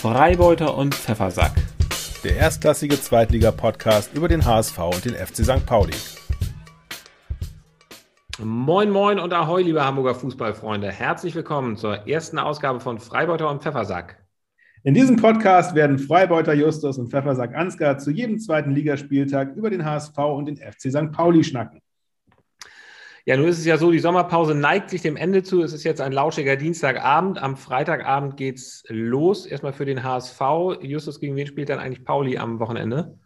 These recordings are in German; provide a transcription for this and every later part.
Freibeuter und Pfeffersack. Der erstklassige Zweitliga-Podcast über den HSV und den FC St. Pauli. Moin, moin und ahoi, liebe Hamburger Fußballfreunde. Herzlich willkommen zur ersten Ausgabe von Freibeuter und Pfeffersack. In diesem Podcast werden Freibeuter Justus und Pfeffersack Ansgar zu jedem zweiten Ligaspieltag über den HSV und den FC St. Pauli schnacken. Ja, nun ist es ja so, die Sommerpause neigt sich dem Ende zu. Es ist jetzt ein lauschiger Dienstagabend. Am Freitagabend geht es los. Erstmal für den HSV. Justus, gegen wen spielt dann eigentlich Pauli am Wochenende?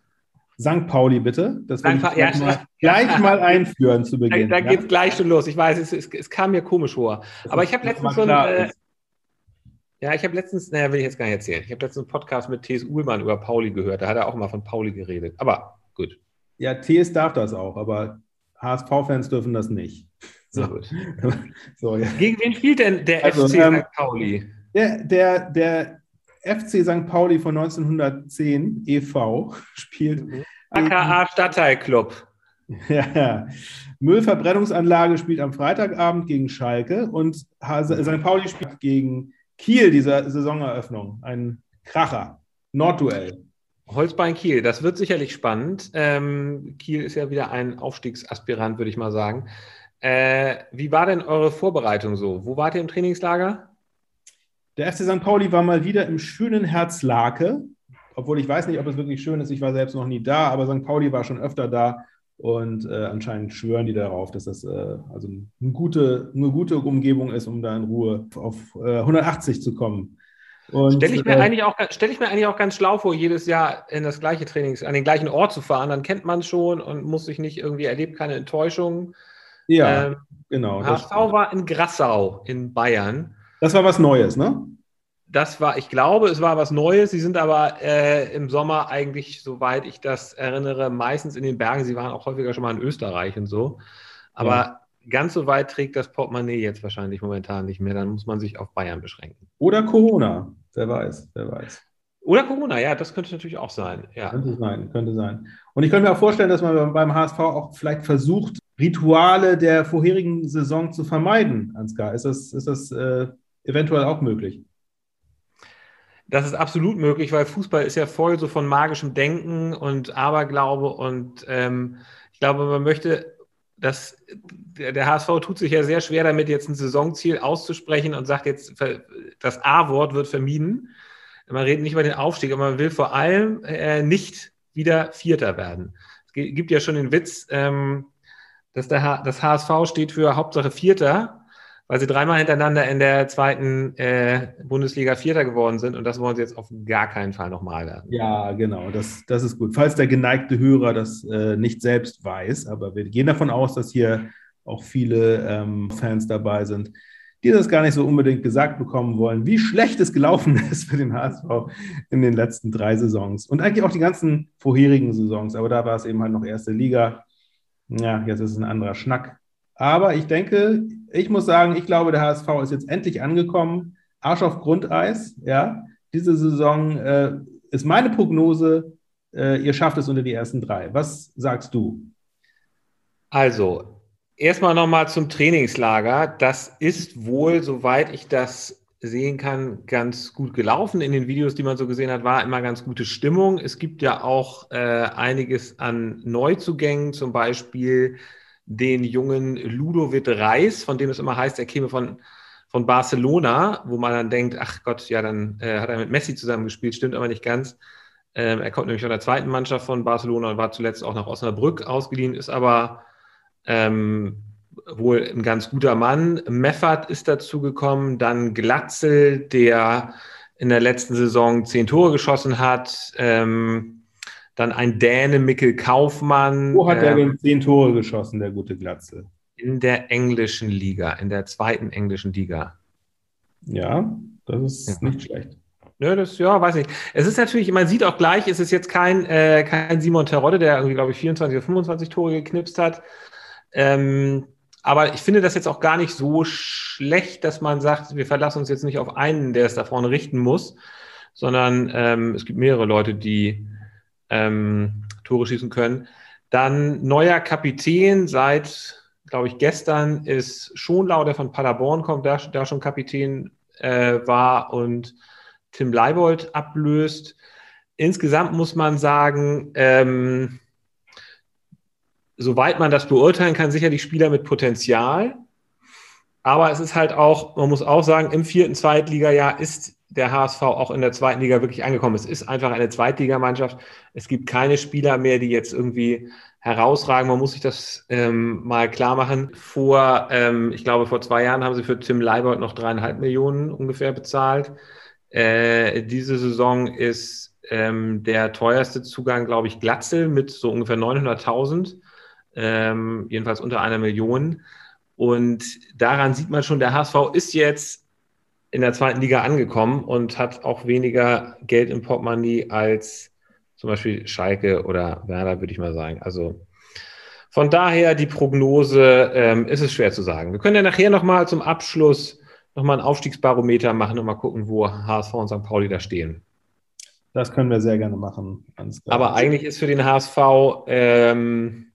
St. Pauli, bitte. Das will ich ja, mal, gleich mal einführen zu Beginn. Da, da ja? geht es gleich schon los. Ich weiß, es, es, es kam mir komisch vor. Das Aber ich habe letztens so ein. Äh, ja, ich habe letztens, naja, will ich jetzt gar nicht erzählen. Ich habe letztens einen Podcast mit T.S. Uhlmann über Pauli gehört. Da hat er auch mal von Pauli geredet. Aber gut. Ja, T.S. darf das auch, aber HSV-Fans dürfen das nicht. So. so, ja. Gegen wen spielt denn der also, FC ähm, St. Pauli? Der, der, der FC St. Pauli von 1910 e.V. spielt. Mhm. AKA Stadtteilclub. Ja, Müllverbrennungsanlage spielt am Freitagabend gegen Schalke und St. Pauli spielt gegen Kiel dieser Saisoneröffnung. Ein Kracher. Nordduell. Holzbein Kiel, das wird sicherlich spannend. Ähm, Kiel ist ja wieder ein Aufstiegsaspirant, würde ich mal sagen. Äh, wie war denn eure Vorbereitung so? Wo wart ihr im Trainingslager? Der FC St. Pauli war mal wieder im schönen Herzlake, obwohl ich weiß nicht, ob es wirklich schön ist. Ich war selbst noch nie da, aber St. Pauli war schon öfter da und äh, anscheinend schwören die darauf, dass das äh, also eine gute, eine gute Umgebung ist, um da in Ruhe auf äh, 180 zu kommen. Stelle ich, mir äh, eigentlich auch, stell ich mir eigentlich auch ganz schlau vor, jedes Jahr in das gleiche Trainings, an den gleichen Ort zu fahren. Dann kennt man es schon und muss sich nicht irgendwie, erlebt keine Enttäuschung. Ja, ähm, genau. HSV war in Grassau in Bayern. Das war was Neues, ne? Das war, ich glaube, es war was Neues. Sie sind aber äh, im Sommer eigentlich, soweit ich das erinnere, meistens in den Bergen. Sie waren auch häufiger schon mal in Österreich und so. Aber ja. Ganz so weit trägt das Portemonnaie jetzt wahrscheinlich momentan nicht mehr. Dann muss man sich auf Bayern beschränken. Oder Corona. Wer weiß, wer weiß. Oder Corona, ja, das könnte natürlich auch sein. Ja. Könnte sein, könnte sein. Und ich könnte mir auch vorstellen, dass man beim HSV auch vielleicht versucht, Rituale der vorherigen Saison zu vermeiden, Ansgar. Ist das, ist das äh, eventuell auch möglich? Das ist absolut möglich, weil Fußball ist ja voll so von magischem Denken und Aberglaube und ähm, ich glaube, man möchte, dass der HSV tut sich ja sehr schwer damit, jetzt ein Saisonziel auszusprechen und sagt jetzt, das A-Wort wird vermieden. Man redet nicht über den Aufstieg, aber man will vor allem äh, nicht wieder Vierter werden. Es gibt ja schon den Witz, ähm, dass der das HSV steht für Hauptsache Vierter weil sie dreimal hintereinander in der zweiten äh, Bundesliga Vierter geworden sind und das wollen sie jetzt auf gar keinen Fall nochmal werden. Ja, genau, das, das ist gut. Falls der geneigte Hörer das äh, nicht selbst weiß, aber wir gehen davon aus, dass hier auch viele ähm, Fans dabei sind, die das gar nicht so unbedingt gesagt bekommen wollen, wie schlecht es gelaufen ist für den HSV in den letzten drei Saisons und eigentlich auch die ganzen vorherigen Saisons, aber da war es eben halt noch erste Liga. Ja, jetzt ist es ein anderer Schnack. Aber ich denke, ich muss sagen, ich glaube, der HSV ist jetzt endlich angekommen. Arsch auf Grundeis, ja. Diese Saison äh, ist meine Prognose, äh, ihr schafft es unter die ersten drei. Was sagst du? Also, erstmal nochmal zum Trainingslager. Das ist wohl, soweit ich das sehen kann, ganz gut gelaufen. In den Videos, die man so gesehen hat, war immer ganz gute Stimmung. Es gibt ja auch äh, einiges an Neuzugängen, zum Beispiel den jungen Ludovic Reis, von dem es immer heißt, er käme von, von Barcelona, wo man dann denkt, ach Gott, ja, dann äh, hat er mit Messi zusammengespielt, stimmt aber nicht ganz. Ähm, er kommt nämlich von der zweiten Mannschaft von Barcelona und war zuletzt auch nach Osnabrück ausgeliehen, ist aber ähm, wohl ein ganz guter Mann. Meffert ist dazu gekommen, dann Glatzel, der in der letzten Saison zehn Tore geschossen hat. Ähm, dann ein Däne, Mikkel Kaufmann. Wo hat er denn zehn Tore geschossen, der gute Glatzel? In der englischen Liga, in der zweiten englischen Liga. Ja, das ist ja. nicht schlecht. Nö, das, ja, weiß nicht. Es ist natürlich, man sieht auch gleich, es ist jetzt kein, äh, kein Simon Terodde, der irgendwie, glaube ich, 24 oder 25 Tore geknipst hat. Ähm, aber ich finde das jetzt auch gar nicht so schlecht, dass man sagt, wir verlassen uns jetzt nicht auf einen, der es da vorne richten muss, sondern ähm, es gibt mehrere Leute, die ähm, Tore schießen können. Dann neuer Kapitän seit, glaube ich, gestern ist Schonlau, der von Paderborn kommt, da, da schon Kapitän äh, war und Tim Leibold ablöst. Insgesamt muss man sagen, ähm, soweit man das beurteilen kann, sicherlich Spieler mit Potenzial. Aber es ist halt auch, man muss auch sagen, im vierten Zweitligajahr ist der HSV auch in der zweiten Liga wirklich angekommen. Es ist einfach eine Zweitligamannschaft. Es gibt keine Spieler mehr, die jetzt irgendwie herausragen. Man muss sich das ähm, mal klar machen. Vor, ähm, ich glaube, vor zwei Jahren haben sie für Tim Leibold noch dreieinhalb Millionen ungefähr bezahlt. Äh, diese Saison ist ähm, der teuerste Zugang, glaube ich, Glatzel mit so ungefähr 900.000, ähm, jedenfalls unter einer Million. Und daran sieht man schon, der HSV ist jetzt in der zweiten Liga angekommen und hat auch weniger Geld im Portemonnaie als zum Beispiel Schalke oder Werder, würde ich mal sagen. Also von daher die Prognose ähm, ist es schwer zu sagen. Wir können ja nachher nochmal zum Abschluss nochmal ein Aufstiegsbarometer machen und mal gucken, wo HSV und St. Pauli da stehen. Das können wir sehr gerne machen. Aber eigentlich ist für den HSV, ähm,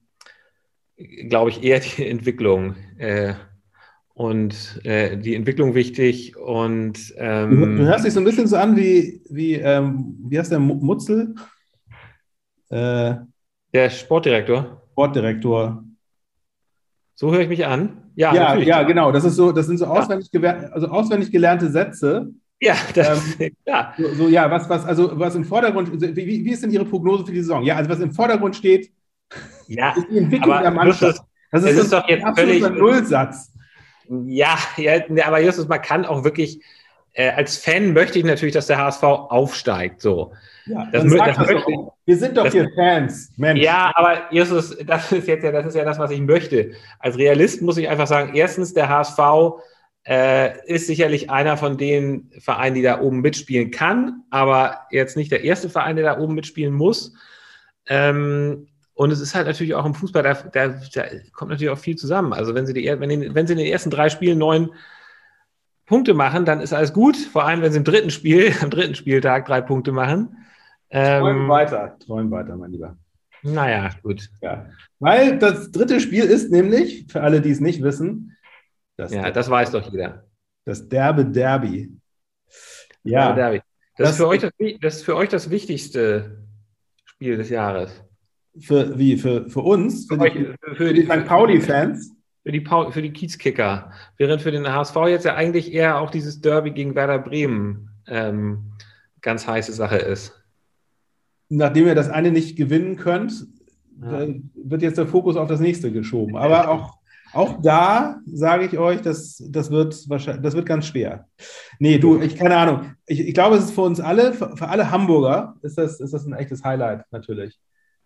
glaube ich, eher die Entwicklung. Äh, und äh, die Entwicklung wichtig. Und ähm, du, du, hörst dich so ein bisschen so an wie, wie, ähm, wie heißt der Mutzel? Äh, der Sportdirektor. Sportdirektor. So höre ich mich an. Ja, ja, ja, genau. Das ist so, das sind so auswendig, ja. also auswendig gelernte Sätze. Ja, das, ähm, ja. So, so, ja, was, was, also was im Vordergrund, wie, wie ist denn Ihre Prognose für die Saison? Ja, also was im Vordergrund steht, ja, ist die Entwicklung der Mannschaft. Das ist, das ist doch jetzt völlig Nullsatz. Ja, ja, aber Justus, man kann auch wirklich, äh, als Fan möchte ich natürlich, dass der HSV aufsteigt. So. Ja, das, das, das möchte, Wir sind doch das, hier Fans, Mensch. Ja, aber Justus, das ist jetzt ja, das ist ja das, was ich möchte. Als Realist muss ich einfach sagen, erstens, der HSV äh, ist sicherlich einer von den Vereinen, die da oben mitspielen kann, aber jetzt nicht der erste Verein, der da oben mitspielen muss. Ähm, und es ist halt natürlich auch im Fußball, da, da, da kommt natürlich auch viel zusammen. Also wenn sie, die, wenn, die, wenn sie in den ersten drei Spielen neun Punkte machen, dann ist alles gut. Vor allem, wenn sie im dritten Spiel, am dritten Spieltag drei Punkte machen. Träumen ähm, weiter, träumen weiter, mein Lieber. Naja, gut. Ja. Weil das dritte Spiel ist nämlich, für alle, die es nicht wissen, das ja, das weiß doch jeder. Das Derbe Derby. Ja. Derby. Das, das, ist für euch das, das ist für euch das wichtigste Spiel des Jahres. Für, wie? Für, für uns? Für, für, die, für, für die, St. Pauli-Fans? Für die, für die Kiezkicker. Während für den HSV jetzt ja eigentlich eher auch dieses Derby gegen Werder Bremen ähm, ganz heiße Sache ist. Nachdem ihr das eine nicht gewinnen könnt, ja. wird jetzt der Fokus auf das nächste geschoben. Aber auch, auch da sage ich euch, das, das, wird wahrscheinlich, das wird ganz schwer. Nee, du, ich keine Ahnung. Ich, ich glaube, es ist für uns alle, für, für alle Hamburger, ist das, ist das ein echtes Highlight natürlich.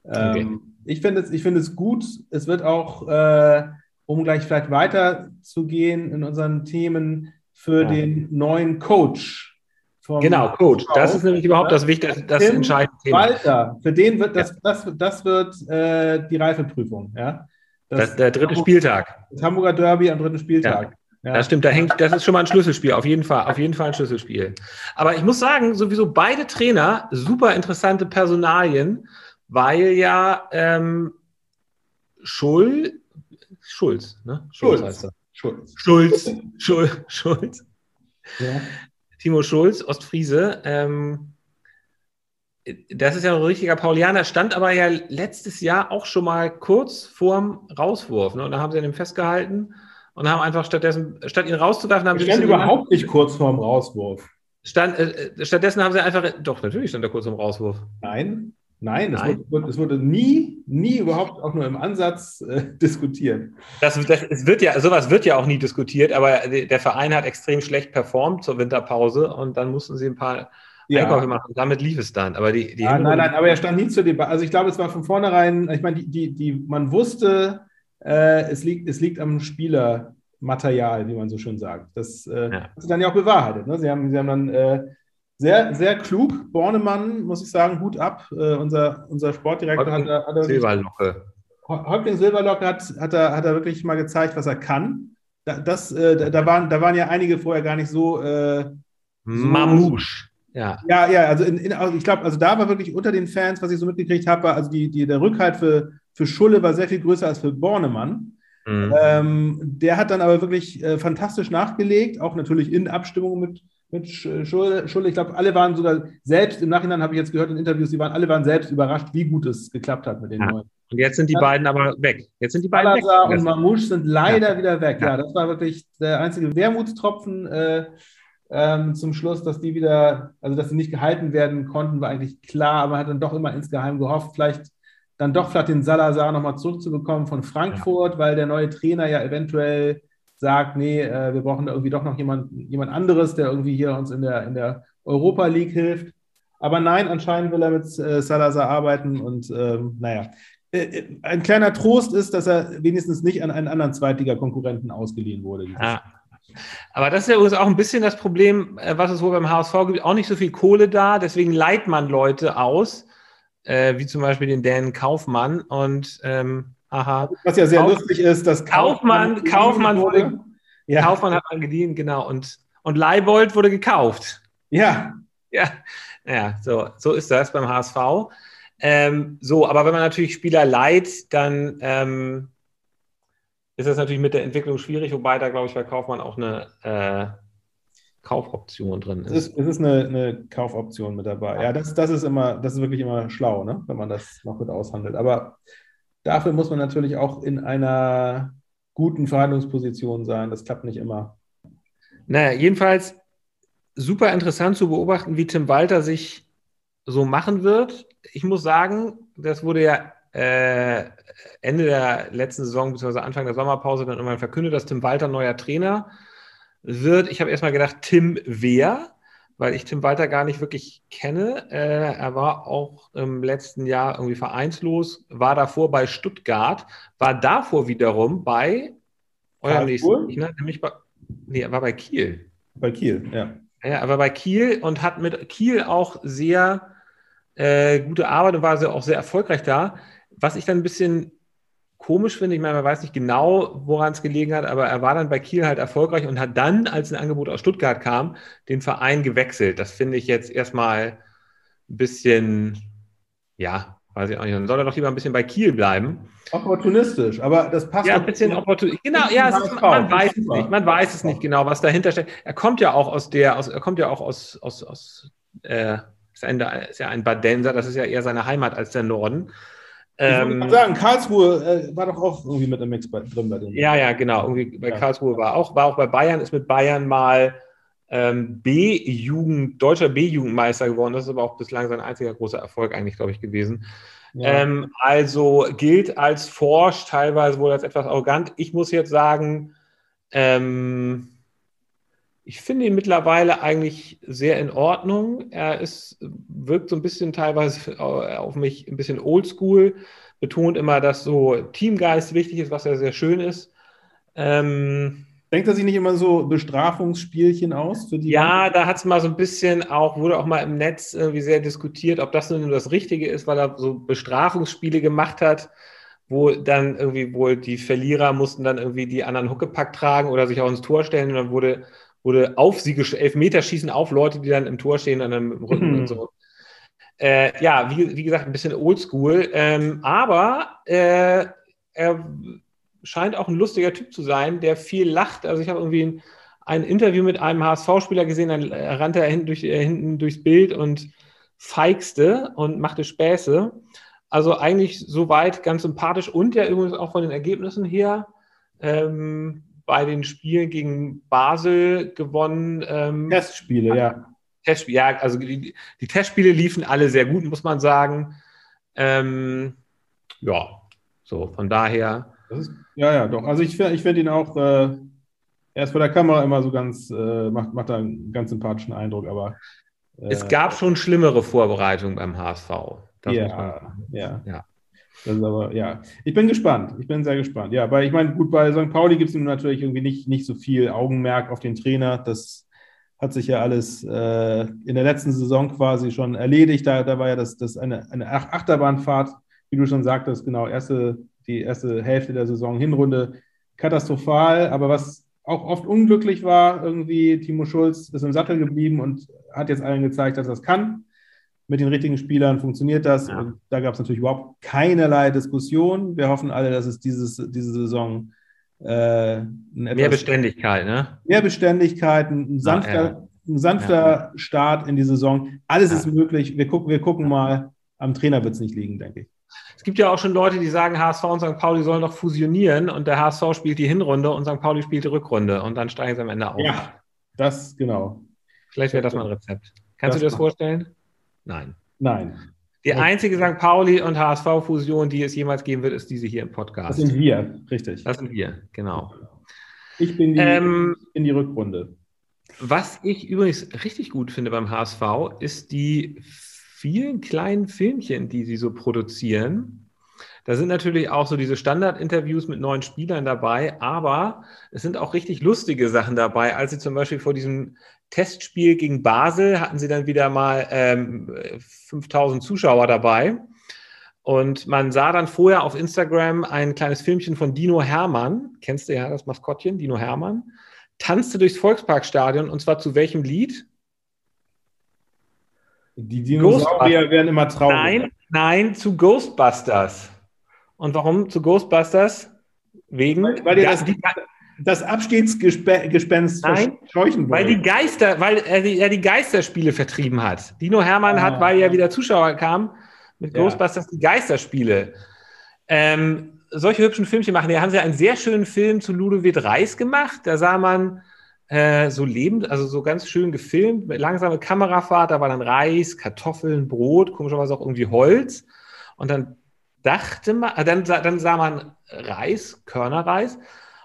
Okay. Ähm, ich finde es, find es gut. Es wird auch, äh, um gleich vielleicht weiterzugehen in unseren Themen, für ja. den neuen Coach. genau, Coach. Das ist nämlich überhaupt das wichtigste, das Tim entscheidende Thema. Walter, für den wird das, ja. das, das wird äh, die Reifeprüfung. Ja? Das, das der dritte Hamburg, Spieltag. Das Hamburger Derby am dritten Spieltag. Ja. Das stimmt, da hängt, das ist schon mal ein Schlüsselspiel, auf jeden Fall, auf jeden Fall ein Schlüsselspiel. Aber ich muss sagen, sowieso beide Trainer, super interessante Personalien weil ja ähm, Schul, Schulz, ne? Schulz, Schulz heißt er. Schulz. Schulz. Schulz. Schulz. Ja. Timo Schulz, Ostfriese. Ähm, das ist ja ein richtiger Paulianer, stand aber ja letztes Jahr auch schon mal kurz vorm Rauswurf. Ne? Und da haben sie ihn festgehalten und haben einfach stattdessen, statt ihn rauszuwerfen, haben sie. Stand überhaupt nicht kurz vorm Rauswurf. Stand, äh, stattdessen haben sie einfach, doch, natürlich stand er kurz vorm Rauswurf. Nein. Nein, es wurde, wurde, nie, nie überhaupt auch nur im Ansatz äh, diskutiert. Das, das, es wird ja, sowas wird ja auch nie diskutiert, aber der Verein hat extrem schlecht performt zur Winterpause und dann mussten sie ein paar ja. Einkäufe machen. Damit lief es dann. Aber die, die ah, nein, nein, aber er stand nie zur Debatte. Also ich glaube, es war von vornherein, ich meine, die, die, die, man wusste, äh, es, liegt, es liegt am Spielermaterial, wie man so schön sagt. Das äh, ja. hat sich dann ja auch bewahrheitet. Ne? Sie, haben, sie haben dann äh, sehr, sehr klug. Bornemann, muss ich sagen, Hut ab. Äh, unser, unser Sportdirektor Häuptling hat, hat Silberlocke. Häuptling Silberlocke hat, hat, er, hat er wirklich mal gezeigt, was er kann. Da, das, äh, da, waren, da waren ja einige vorher gar nicht so. Äh, so Mamouche. Ja. ja, ja, also, in, in, also ich glaube, also da war wirklich unter den Fans, was ich so mitgekriegt habe, also die, die, der Rückhalt für, für Schulle war sehr viel größer als für Bornemann. Mhm. Ähm, der hat dann aber wirklich äh, fantastisch nachgelegt, auch natürlich in Abstimmung mit, mit Schulle. Ich glaube, alle waren sogar selbst, im Nachhinein habe ich jetzt gehört in Interviews, die waren, alle waren selbst überrascht, wie gut es geklappt hat mit den ja. neuen. Und jetzt sind die beiden aber weg. Jetzt sind die beiden Salazar weg. und Mamouche sind leider ja. wieder weg. Ja. ja. das war wirklich der einzige Wermutstropfen äh, ähm, zum Schluss, dass die wieder, also dass sie nicht gehalten werden konnten, war eigentlich klar, aber man hat dann doch immer insgeheim gehofft, vielleicht dann doch vielleicht den Salazar nochmal zurückzubekommen von Frankfurt, weil der neue Trainer ja eventuell sagt, nee, äh, wir brauchen irgendwie doch noch jemand, jemand anderes, der irgendwie hier uns in der, in der Europa League hilft. Aber nein, anscheinend will er mit äh, Salazar arbeiten und ähm, naja. Äh, äh, ein kleiner Trost ist, dass er wenigstens nicht an einen anderen Zweitliga-Konkurrenten ausgeliehen wurde. Ja. Aber das ist ja übrigens auch ein bisschen das Problem, äh, was es wohl beim HSV gibt. Auch nicht so viel Kohle da, deswegen leiht man Leute aus, äh, wie zum Beispiel den Dan Kaufmann. Und ähm, aha. Was ja sehr Kauf lustig ist, dass Kaufmann, Kaufmann, wurde, ja. Kaufmann hat man geliehen, genau. Und, und Leibold wurde gekauft. Ja. Ja, ja so, so ist das beim HSV. Ähm, so, aber wenn man natürlich Spieler leiht, dann ähm, ist das natürlich mit der Entwicklung schwierig, wobei da, glaube ich, bei Kaufmann auch eine äh, Kaufoption drin ist. Es ist, es ist eine, eine, Kaufoption mit dabei. Ja, das, das ist immer, das ist wirklich immer schlau, ne? wenn man das noch mit aushandelt. Aber dafür muss man natürlich auch in einer guten Verhandlungsposition sein. Das klappt nicht immer. Naja, jedenfalls super interessant zu beobachten, wie Tim Walter sich so machen wird. Ich muss sagen, das wurde ja äh, Ende der letzten Saison bzw. Anfang der Sommerpause dann irgendwann verkündet, dass Tim Walter neuer Trainer wird. Ich habe erstmal gedacht, Tim wer? Weil ich Tim Walter gar nicht wirklich kenne. Äh, er war auch im letzten Jahr irgendwie vereinslos, war davor bei Stuttgart, war davor wiederum bei eurem nächsten Gegner, nämlich bei, nee, er war bei Kiel. Bei Kiel, ja. Ja, er war bei Kiel und hat mit Kiel auch sehr äh, gute Arbeit und war sehr, auch sehr erfolgreich da. Was ich dann ein bisschen komisch finde, ich meine, man weiß nicht genau, woran es gelegen hat, aber er war dann bei Kiel halt erfolgreich und hat dann, als ein Angebot aus Stuttgart kam, den Verein gewechselt. Das finde ich jetzt erstmal ein bisschen, ja, weiß ich auch nicht, dann soll er doch lieber ein bisschen bei Kiel bleiben. Opportunistisch, aber das passt. Ja, ein bisschen opportunistisch. Genau, ja, ist, man weiß es nicht. Man weiß es nicht genau, was dahinter steckt. Er kommt ja auch aus der, aus, er kommt ja auch aus, aus, aus äh, ist, ein, ist ja ein Badenser, das ist ja eher seine Heimat als der Norden. Ähm, ich sagen, Karlsruhe äh, war doch auch irgendwie mit einem Mix bei, drin bei denen. Ja, ja, genau. Irgendwie bei ja. Karlsruhe war auch, war auch bei Bayern, ist mit Bayern mal ähm, B-Jugend, deutscher B-Jugendmeister geworden. Das ist aber auch bislang sein einziger großer Erfolg eigentlich, glaube ich, gewesen. Ja. Ähm, also gilt als forsch, teilweise wohl als etwas arrogant. Ich muss jetzt sagen, ähm, ich finde ihn mittlerweile eigentlich sehr in Ordnung. Er ist, wirkt so ein bisschen teilweise auf mich ein bisschen oldschool, betont immer, dass so Teamgeist wichtig ist, was ja sehr schön ist. Ähm, Denkt er sich nicht immer so Bestrafungsspielchen aus? Ja, da hat es mal so ein bisschen auch, wurde auch mal im Netz irgendwie sehr diskutiert, ob das nun das Richtige ist, weil er so Bestrafungsspiele gemacht hat, wo dann irgendwie wohl die Verlierer mussten dann irgendwie die anderen Huckepack tragen oder sich auch ins Tor stellen und dann wurde wurde auf sie Elfmeterschießen auf Leute, die dann im Tor stehen und dann im Rücken mhm. und so. Äh, ja, wie, wie, gesagt, ein bisschen oldschool, ähm, aber äh, er scheint auch ein lustiger Typ zu sein, der viel lacht. Also ich habe irgendwie ein, ein, Interview mit einem HSV-Spieler gesehen, dann rannte er hinten, durch, äh, hinten durchs Bild und feixte und machte Späße. Also eigentlich soweit ganz sympathisch und ja übrigens auch von den Ergebnissen her ähm, bei den Spielen gegen Basel gewonnen. Ähm, Testspiele, ja. Testspiele, ja, also die, die, Testspiele liefen alle sehr gut, muss man sagen. Ähm, ja, so, von daher. Ist, ja, ja, doch. Also ich, ich finde ihn auch, äh, er ist vor der Kamera immer so ganz, äh, macht, macht da einen ganz sympathischen Eindruck, aber. Äh, es gab schon schlimmere Vorbereitungen beim HSV. Ja, ja, ja. Das ist aber, ja, ich bin gespannt. Ich bin sehr gespannt. Ja, weil ich meine, gut, bei St. Pauli gibt es natürlich irgendwie nicht, nicht so viel Augenmerk auf den Trainer. Das hat sich ja alles äh, in der letzten Saison quasi schon erledigt. Da, da war ja das, das eine, eine Achterbahnfahrt, wie du schon sagtest, genau, erste, die erste Hälfte der Saison, Hinrunde katastrophal. Aber was auch oft unglücklich war, irgendwie, Timo Schulz ist im Sattel geblieben und hat jetzt allen gezeigt, dass er das kann mit den richtigen Spielern funktioniert das. Ja. Und da gab es natürlich überhaupt keinerlei Diskussion. Wir hoffen alle, dass es dieses, diese Saison äh, mehr Beständigkeit, ne? Mehr Beständigkeit, ein sanfter, ja, ja. ein sanfter ja. Start in die Saison. Alles ja. ist möglich. Wir gucken, wir gucken mal. Am Trainer wird es nicht liegen, denke ich. Es gibt ja auch schon Leute, die sagen, HSV und St. Pauli sollen doch fusionieren und der HSV spielt die Hinrunde und St. Pauli spielt die Rückrunde und dann steigen sie am Ende auf. Ja, das genau. Vielleicht wäre das mal ein Rezept. Kannst das du dir das vorstellen? Nein. Nein. Die einzige St. Pauli und HSV-Fusion, die es jemals geben wird, ist diese hier im Podcast. Das sind wir, richtig. Das sind wir, genau. Ich bin die, ähm, in die Rückrunde. Was ich übrigens richtig gut finde beim HSV, ist die vielen kleinen Filmchen, die sie so produzieren. Da sind natürlich auch so diese Standard-Interviews mit neuen Spielern dabei, aber es sind auch richtig lustige Sachen dabei. Als sie zum Beispiel vor diesem Testspiel gegen Basel hatten sie dann wieder mal ähm, 5000 Zuschauer dabei. Und man sah dann vorher auf Instagram ein kleines Filmchen von Dino Hermann. Kennst du ja das Maskottchen, Dino Hermann? Tanzte durchs Volksparkstadion und zwar zu welchem Lied? Die Dinosaurier werden immer traurig. Nein, nein, zu Ghostbusters. Und warum zu Ghostbusters? Wegen. Weil, weil das, die, das Abstiegsgespenst Nein, scheuchen Weil die Geister, weil er die, er die Geisterspiele vertrieben hat. Dino Hermann ah, hat, weil ja wieder Zuschauer kamen, mit ja. Ghostbusters die Geisterspiele. Ähm, solche hübschen Filmchen machen. Da haben sie einen sehr schönen Film zu Ludovic Reis gemacht. Da sah man äh, so lebend, also so ganz schön gefilmt, mit langsame Kamerafahrt, da war dann Reis, Kartoffeln, Brot, komischerweise auch irgendwie Holz. Und dann dachte man, äh, dann, dann sah man Reis, Körnerreis.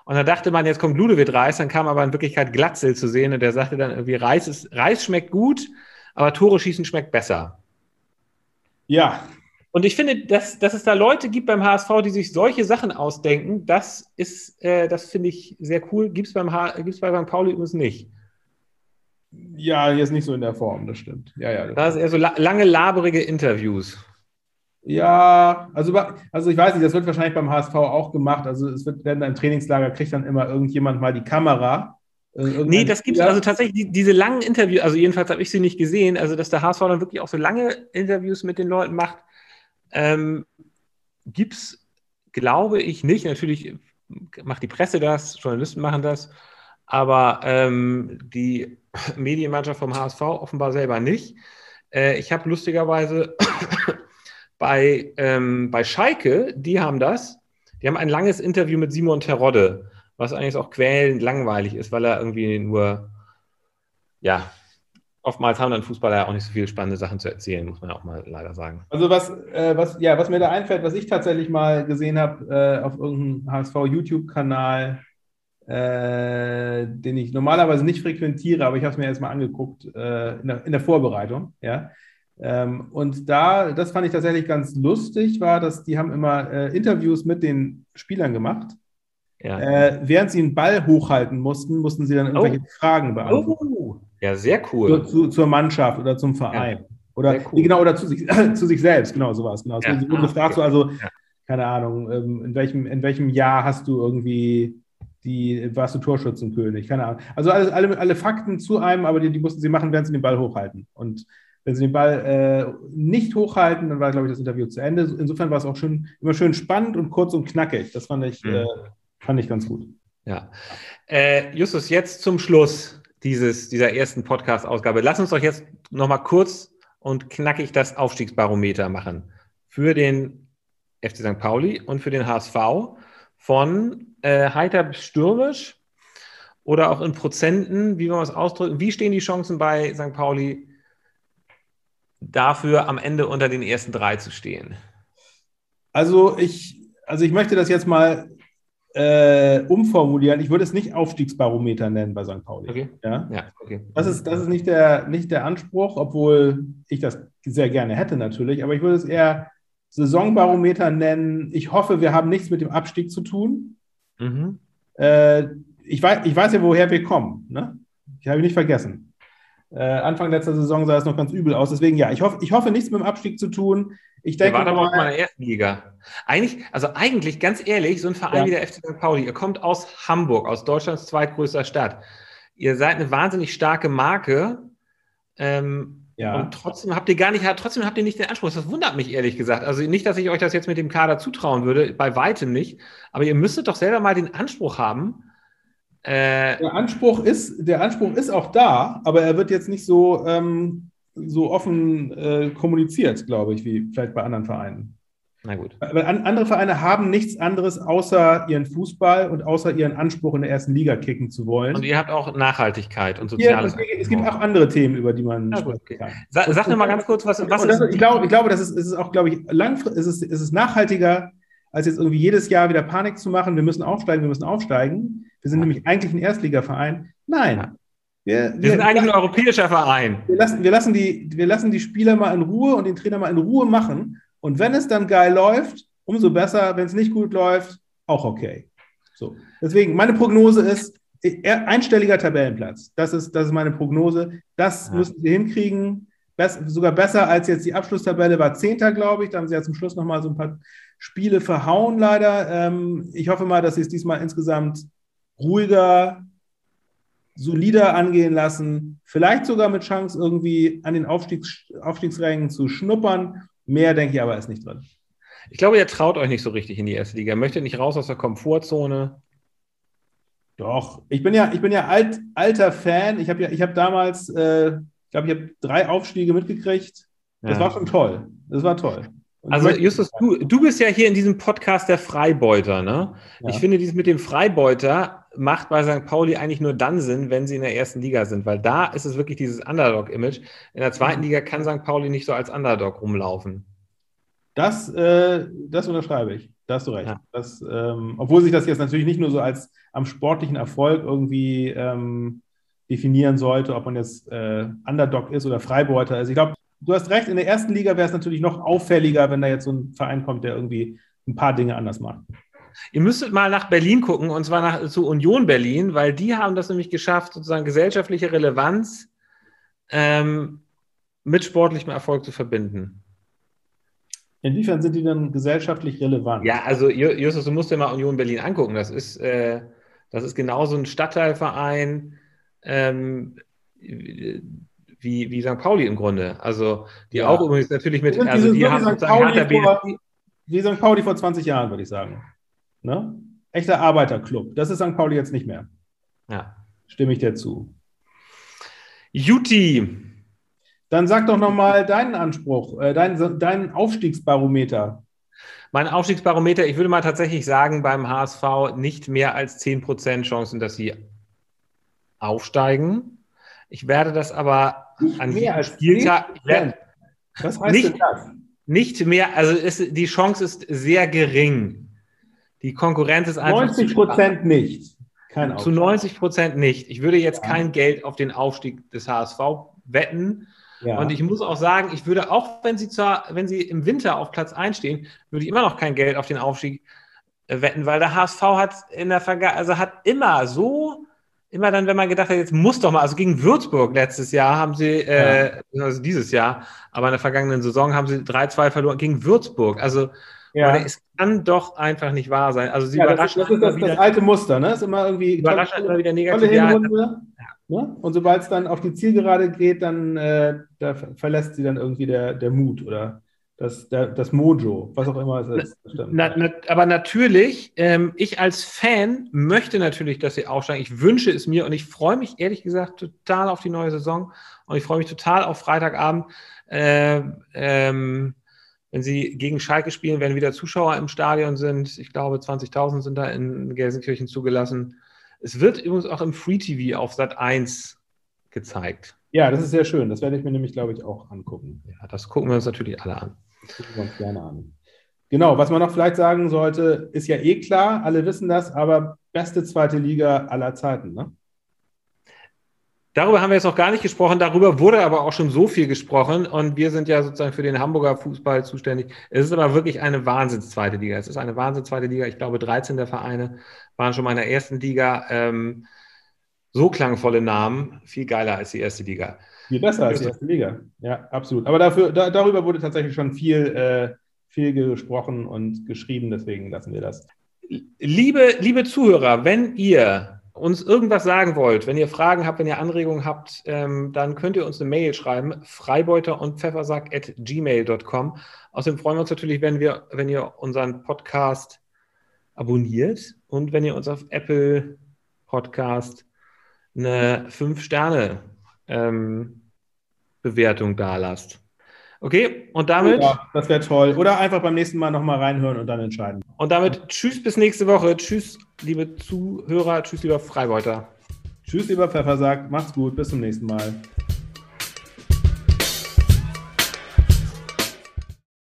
Und dann dachte man, jetzt kommt Ludovic Reis, dann kam aber in Wirklichkeit Glatzel zu sehen und der sagte dann irgendwie, Reis, ist, Reis schmeckt gut, aber Tore schießen schmeckt besser. Ja, und ich finde, dass, dass es da Leute gibt beim HSV, die sich solche Sachen ausdenken, das ist, äh, das finde ich sehr cool. Gibt es beim gibt's bei St. Pauli übrigens nicht. Ja, jetzt nicht so in der Form, das stimmt. Ja, ja. Das, ist eher so la lange, laberige Interviews. Ja, also, also ich weiß nicht, das wird wahrscheinlich beim HSV auch gemacht. Also es wird, werden im Trainingslager kriegt dann immer irgendjemand mal die Kamera. Äh, nee, das gibt es also tatsächlich, die, diese langen Interviews, also jedenfalls habe ich sie nicht gesehen, also dass der HSV dann wirklich auch so lange Interviews mit den Leuten macht, ähm, Gibt es, glaube ich, nicht. Natürlich macht die Presse das, Journalisten machen das, aber ähm, die Medienmannschaft vom HSV offenbar selber nicht. Äh, ich habe lustigerweise bei, ähm, bei Schalke, die haben das, die haben ein langes Interview mit Simon Terodde, was eigentlich auch quälend langweilig ist, weil er irgendwie nur, ja, oftmals haben dann Fußballer auch nicht so viele spannende Sachen zu erzählen, muss man auch mal leider sagen. Also was, äh, was, ja, was mir da einfällt, was ich tatsächlich mal gesehen habe äh, auf irgendeinem HSV-YouTube-Kanal, äh, den ich normalerweise nicht frequentiere, aber ich habe es mir jetzt mal angeguckt äh, in der, in, der, Vorbereitung, ja. Ähm, und da, das fand ich tatsächlich ganz lustig, war, dass die haben immer äh, Interviews mit den Spielern gemacht. Ja. Äh, während sie einen Ball hochhalten mussten, mussten sie dann irgendwelche oh. Fragen beantworten. Oh. Ja, sehr cool. Zu, zu, zur Mannschaft oder zum Verein. Ja, oder cool. genau, oder zu sich, zu sich selbst, genau, sowas. Genau. Ja. Sie wurden gefragt, so, also, keine Ahnung, ähm, in welchem, in welchem Jahr hast du irgendwie die, warst du Torschützenkönig, keine Ahnung. Also alles, alle, alle Fakten zu einem, aber die, die mussten sie machen, während sie den Ball hochhalten. Und wenn sie den Ball äh, nicht hochhalten, dann war, glaube ich, das Interview zu Ende. Insofern war es auch schön, immer schön spannend und kurz und knackig. Das fand ich, mhm. äh, fand ich ganz gut. Ja. Äh, Justus, jetzt zum Schluss dieses, dieser ersten Podcast-Ausgabe. Lass uns doch jetzt nochmal kurz und knackig das Aufstiegsbarometer machen für den FC St. Pauli und für den HSV von äh, heiter bis stürmisch oder auch in Prozenten, wie wir es ausdrücken. Wie stehen die Chancen bei St. Pauli dafür, am Ende unter den ersten drei zu stehen? Also ich, also ich möchte das jetzt mal äh, umformulieren. Ich würde es nicht Aufstiegsbarometer nennen bei St. Pauli. Okay. Ja? ja okay. Das ist, das ist nicht, der, nicht der Anspruch, obwohl ich das sehr gerne hätte natürlich, aber ich würde es eher Saisonbarometer nennen. Ich hoffe, wir haben nichts mit dem Abstieg zu tun. Mhm. Äh, ich, weiß, ich weiß ja, woher wir kommen. Ne? Ich habe nicht vergessen. Äh, Anfang letzter Saison sah es noch ganz übel aus. Deswegen ja, ich hoffe, ich hoffe nichts mit dem Abstieg zu tun. Ich denke, war aber auch mal in der ersten Liga. Eigentlich, also eigentlich, ganz ehrlich, so ein Verein ja. wie der FC St. Pauli, ihr kommt aus Hamburg, aus Deutschlands zweitgrößter Stadt. Ihr seid eine wahnsinnig starke Marke. Ähm, ja. Und trotzdem habt ihr gar nicht, trotzdem habt ihr nicht den Anspruch. Das wundert mich ehrlich gesagt. Also nicht, dass ich euch das jetzt mit dem Kader zutrauen würde, bei weitem nicht. Aber ihr müsstet doch selber mal den Anspruch haben, Äh, der, Anspruch ist, der Anspruch ist auch da, aber er wird jetzt nicht so, ähm, so offen äh, kommuniziert, glaube ich, wie vielleicht bei anderen Vereinen. Na gut. Weil andere Vereine haben nichts anderes außer ihren Fußball und außer ihren Anspruch in der ersten Liga kicken zu wollen. Und ihr habt auch Nachhaltigkeit und soziales. Ja, es gibt auch andere Themen, über die man ja, sprechen kann. Sa sag mir mal ganz kurz, was, was ist. Ich glaube, ich glaube, das ist, ist auch, glaube ich, langfristig, ist ist nachhaltiger, als jetzt irgendwie jedes Jahr wieder Panik zu machen. Wir müssen aufsteigen, wir müssen aufsteigen. Wir sind ja. nämlich eigentlich ein Erstligaverein. Nein. Wir, wir, wir, sind eigentlich ein europäischer Verein. Wir lassen, wir, lassen die, wir lassen die Spieler mal in Ruhe und den Trainer mal in Ruhe machen und wenn es dann geil läuft, umso besser. Wenn es nicht gut läuft, auch okay. So. Deswegen, meine Prognose ist, einstelliger Tabellenplatz. Das ist, das ist meine Prognose. Das ja. müssen sie hinkriegen. Bess, sogar besser als jetzt die Abschlusstabelle war Zehnter, glaube ich. Da haben sie ja zum Schluss nochmal so ein paar Spiele verhauen, leider. Ähm, ich hoffe mal, dass sie es diesmal insgesamt ruhiger, solider angehen lassen. Vielleicht sogar mit Chance, irgendwie an den Aufstiegs Aufstiegsrängen zu schnuppern. Mehr, denke ich, aber ist nicht drin. Ich glaube, ihr traut euch nicht so richtig in die erste Liga. Möchtet nicht raus aus der Komfortzone. Doch, ich bin ja, ich bin ja alt, alter Fan. Ich habe ja, ich habe damals, äh, ich glaube, ich habe drei Aufstiege mitgekriegt. Das ja. war schon toll. Das war toll. Also Justus, du, du bist ja hier in diesem Podcast der Freibeuter, ne? Ja. Ich finde, dieses mit dem Freibeuter macht bei St. Pauli eigentlich nur dann Sinn, wenn sie in der ersten Liga sind, weil da ist es wirklich dieses Underdog-Image. In der zweiten Liga kann St. Pauli nicht so als Underdog rumlaufen. Das, äh, das unterschreibe ich. Da hast du recht. Ja. Das, ähm, obwohl sich das jetzt natürlich nicht nur so als am sportlichen Erfolg irgendwie ähm, definieren sollte, ob man jetzt äh, Underdog ist oder Freibeuter ist. Ich glaube, du hast recht, in der ersten Liga wäre es natürlich noch auffälliger, wenn da jetzt so ein Verein kommt, der irgendwie ein paar Dinge anders macht. Ihr müsstet mal nach Berlin gucken, und zwar nach, zu Union Berlin, weil die haben das nämlich geschafft, sozusagen gesellschaftliche Relevanz ähm, mit sportlichem Erfolg zu verbinden. Inwiefern sind die dann gesellschaftlich relevant? Ja, also Justus, du musst dir mal Union Berlin angucken. Das ist, äh, das ist genauso ein Stadtteilverein ähm, wie, wie St. Pauli im Grunde. Also die ja. auch übrigens natürlich mit, also die haben sozusagen vor, wie St. Pauli vor 20 Jahren, würde ich sagen. Ne? Echter Arbeiterclub. Das ist St. Pauli jetzt nicht mehr. Ja. Stimme ich dir zu. Juti. Dann sag doch nochmal deinen Anspruch, äh, deinen, deinen Aufstiegsbarometer. Mein Aufstiegsbarometer, ich würde mal tatsächlich sagen, beim HSV nicht mehr als 10% Chancen, dass sie aufsteigen. Ich werde das aber nicht an jedem Spieltag. Was heißt nicht, denn das? Nicht mehr, also ist, die Chance ist sehr gering. Die Konkurrenz ist einfach. 90 Prozent nicht. Kein zu 90 Prozent nicht. Ich würde jetzt ja. kein Geld auf den Aufstieg des HSV wetten. Ja. Und ich muss auch sagen, ich würde auch, wenn sie, zwar, wenn sie im Winter auf Platz 1 stehen, würde ich immer noch kein Geld auf den Aufstieg äh, wetten, weil der HSV hat in der Vergangenheit, also hat immer so, immer dann, wenn man gedacht hat, jetzt muss doch mal, also gegen Würzburg letztes Jahr haben sie, äh, also dieses Jahr, aber in der vergangenen Saison haben sie 3-2 verloren gegen Würzburg. Also ja. Es kann doch einfach nicht wahr sein. Also sie ja, überraschen. Das ist, das, ist das, das, alte Muster, ne? Ist immer irgendwie überraschen immer wieder negativ. Ja, ne? Und sobald es dann auf die Zielgerade geht, dann äh, da verlässt sie dann irgendwie der, der Mut oder das, der, das Mojo, was auch immer es ist. Na, na, aber natürlich, ähm, ich als Fan möchte natürlich, dass sie aufsteigen. Ich wünsche es mir und ich freue mich ehrlich gesagt total auf die neue Saison und ich freue mich total auf Freitagabend. Äh, ähm, wenn sie gegen Schalke spielen, wenn wieder Zuschauer im Stadion sind. Ich glaube, 20.000 sind da in Gelsenkirchen zugelassen. Es wird übrigens auch im Free TV auf Sat 1 gezeigt. Ja, das ist sehr schön. Das werde ich mir nämlich, glaube ich, auch angucken. Ja, das gucken wir uns natürlich alle an. Genau, was man noch vielleicht sagen sollte, ist ja eh klar, alle wissen das, aber beste zweite Liga aller Zeiten, ne? Darüber haben wir jetzt noch gar nicht gesprochen. Darüber wurde aber auch schon so viel gesprochen. Und wir sind ja sozusagen für den Hamburger Fußball zuständig. Es ist aber wirklich eine Wahnsinns-zweite Liga. Es ist eine Wahnsinns-zweite Liga. Ich glaube, 13 der Vereine waren schon mal in der ersten Liga. Ähm, so klangvolle Namen. Viel geiler als die erste Liga. Viel besser als die erste Liga. Ja, absolut. Aber dafür, da, darüber wurde tatsächlich schon viel, äh, viel gesprochen und geschrieben. Deswegen lassen wir das. Liebe, liebe Zuhörer, wenn ihr uns irgendwas sagen wollt, wenn ihr Fragen habt, wenn ihr Anregungen habt, ähm, dann könnt ihr uns eine Mail schreiben, freibeuter und pfeffersack at gmail.com. Außerdem freuen wir uns natürlich, wenn, wir, wenn ihr unseren Podcast abonniert und wenn ihr uns auf Apple Podcast eine 5-Sterne-Bewertung ähm, da lasst. Okay, und damit. Ja, das wäre toll. Oder einfach beim nächsten Mal nochmal reinhören und dann entscheiden. Und damit tschüss bis nächste Woche. Tschüss, liebe Zuhörer. Tschüss, lieber Freibeuter. Tschüss, lieber Pfeffersack. Macht's gut. Bis zum nächsten Mal.